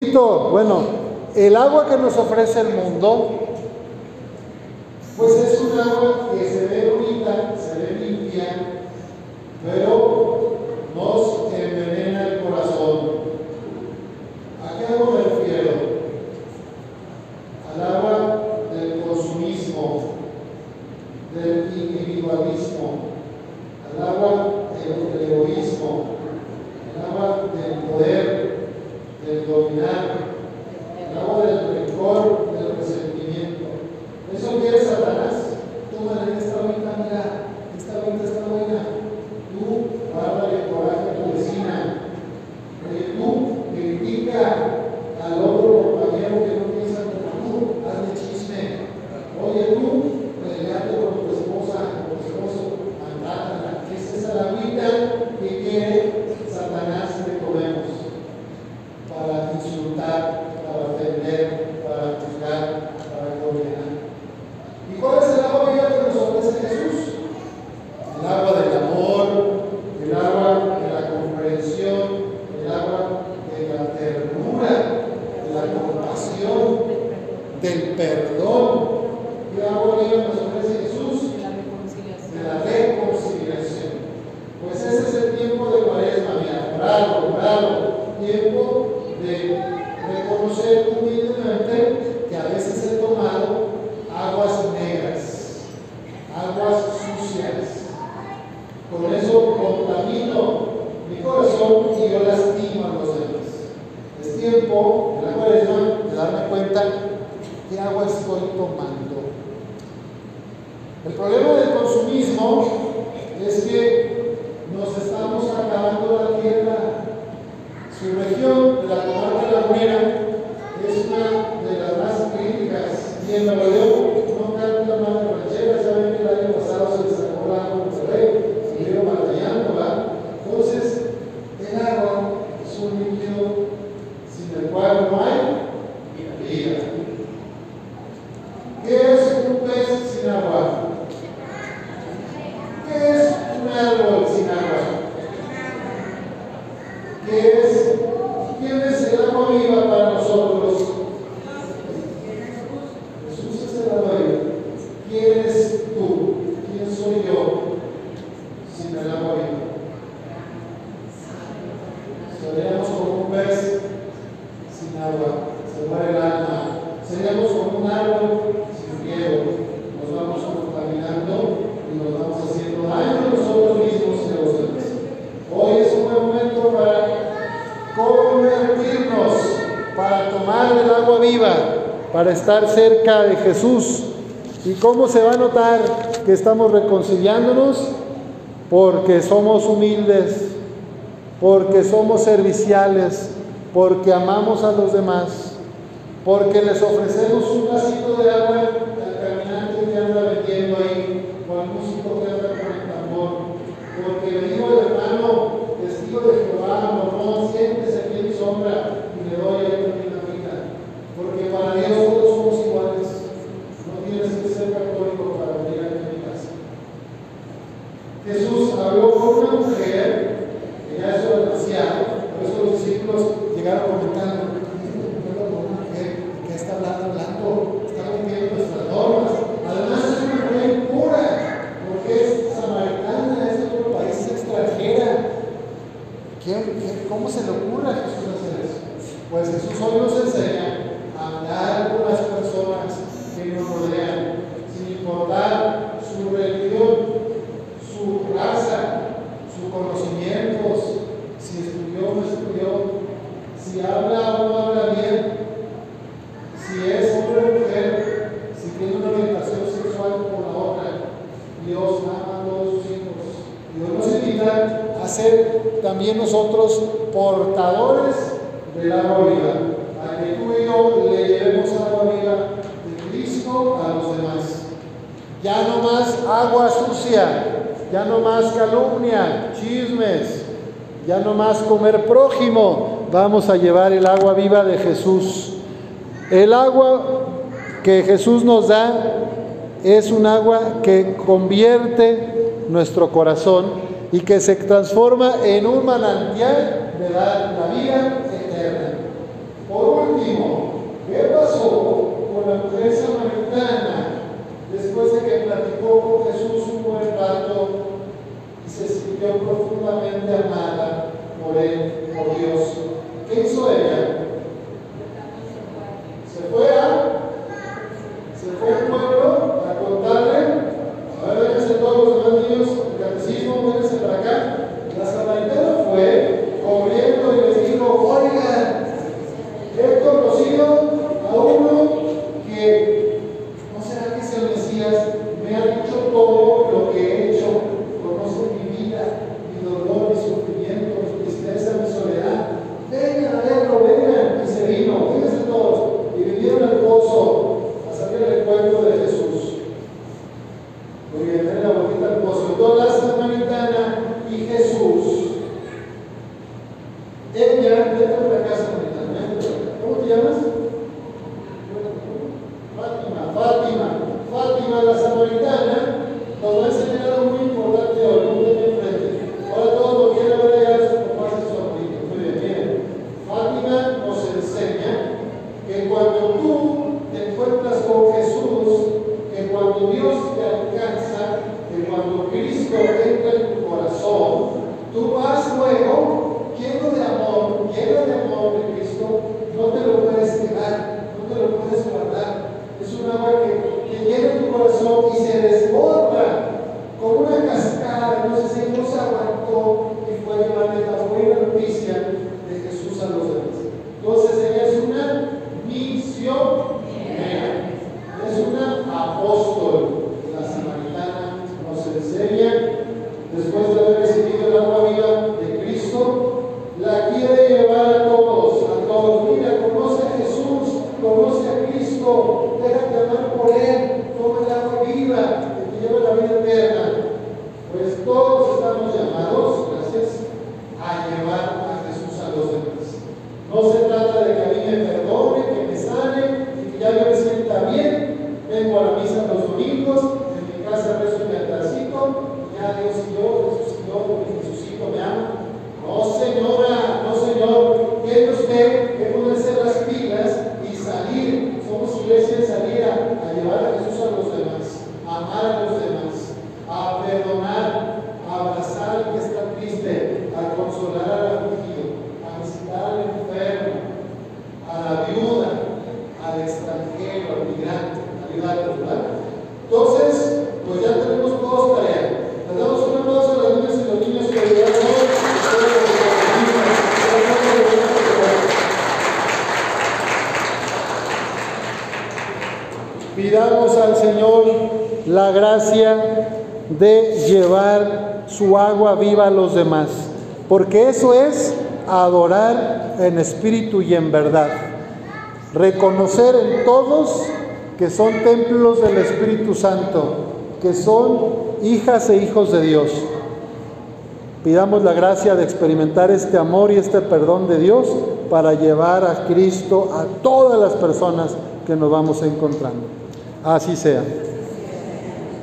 Bueno, el agua que nos ofrece el mundo, pues es un agua que se ve bonita, se ve limpia, pero glória sucias. Con eso contamino mi corazón y yo lastimo a los demás. Es tiempo, en la cuaresma, de darme cuenta qué agua estoy tomando. El problema del consumismo se muere el alma. Seríamos como un árbol sin riego. Nos vamos contaminando y nos vamos haciendo daño a nosotros mismos y a los. Hoy es un buen momento para convertirnos, para tomar el agua viva, para estar cerca de Jesús. ¿Y cómo se va a notar que estamos reconciliándonos? Porque somos humildes, porque somos serviciales, porque amamos a los demás, porque les ofrecemos un vasito de agua también nosotros portadores de la gloria, a que tú y yo le llevemos a la de Cristo a los demás. Ya no más agua sucia, ya no más calumnia, chismes, ya no más comer prójimo, vamos a llevar el agua viva de Jesús. El agua que Jesús nos da es un agua que convierte nuestro corazón y que se transforma en un manantial de la, la vida eterna. Por último, ¿qué pasó con la mujer samaritana después de que platicó con Jesús un buen rato y se sintió profundamente amada por él, por Dios? ¿Qué hizo ella? Se fue a se fue al pueblo a contarle, a ver, déjense todos los demás niños catecismo. La samaritana fue corriendo y les dijo, oigan, he conocido a uno que, ¿no será que es el Mesías? Me ha dicho todo lo que he hecho, conoce mi vida, mi dolor, mi sufrimiento, mi tristeza, mi soledad. Vengan a verlo, vengan. Y se vino, fíjense todos. Y vinieron al pozo a saber el cuento de Jesús. Porque en la boquita al pozo. Entonces la samaritana y Jesús. Ella, vete a la casa samaritana. ¿Cómo te llamas? Fátima, Fátima, Fátima la samaritana nos va a enseñar algo muy importante hoy, muy bien enfrente. Ahora todos lo quieren ver allá sus papás y sus amigos. Muy bien, miren. Fátima nos enseña que cuando tú te encuentras con Jesús, que cuando Dios te alcanza, que cuando Cristo entra en tu corazón, tú vas luego lleno de amor, lleno de amor de Cristo, no te lo puedes quedar, no te lo puedes guardar. Es un agua que, que llena tu corazón y se desborda como una cascada. Entonces Él nos aguantó y fue a llevarle la buena noticia de Jesús a los demás. Entonces ella es una misionera, es una apóstol. La samaritana nos enseña, después de haber recibido el agua viva de Cristo, la quiere llevar a todos, a todos. Mira, conoce a Jesús, conoce a Cristo, déjate amar por Él, toma el agua viva que te lleva a la vida eterna. Pues todos estamos llamados, gracias, a llevar a Jesús a los demás. No se trata de que a mí me perdone, que me sane y que ya yo me sienta bien. Vengo a la misa los domingos, en mi casa rezo mi altarcito, y ya Dios y yo, Jesús y yo, porque Jesucito me ama. No, señora, no, señor. Tiene usted que ponerse las pilas y salir. Somos iglesia salir a, a llevar a Jesús a los demás, a amar a los demás, a perdonar, a abrazar al que está triste, a consolar al afligido, a visitar al enfermo, a la viuda, al extranjero, al migrante, ayudarlos, ¿verdad? Al Señor la gracia de llevar su agua viva a los demás, porque eso es adorar en espíritu y en verdad. Reconocer en todos que son templos del Espíritu Santo, que son hijas e hijos de Dios. Pidamos la gracia de experimentar este amor y este perdón de Dios para llevar a Cristo a todas las personas que nos vamos encontrando. Así sea.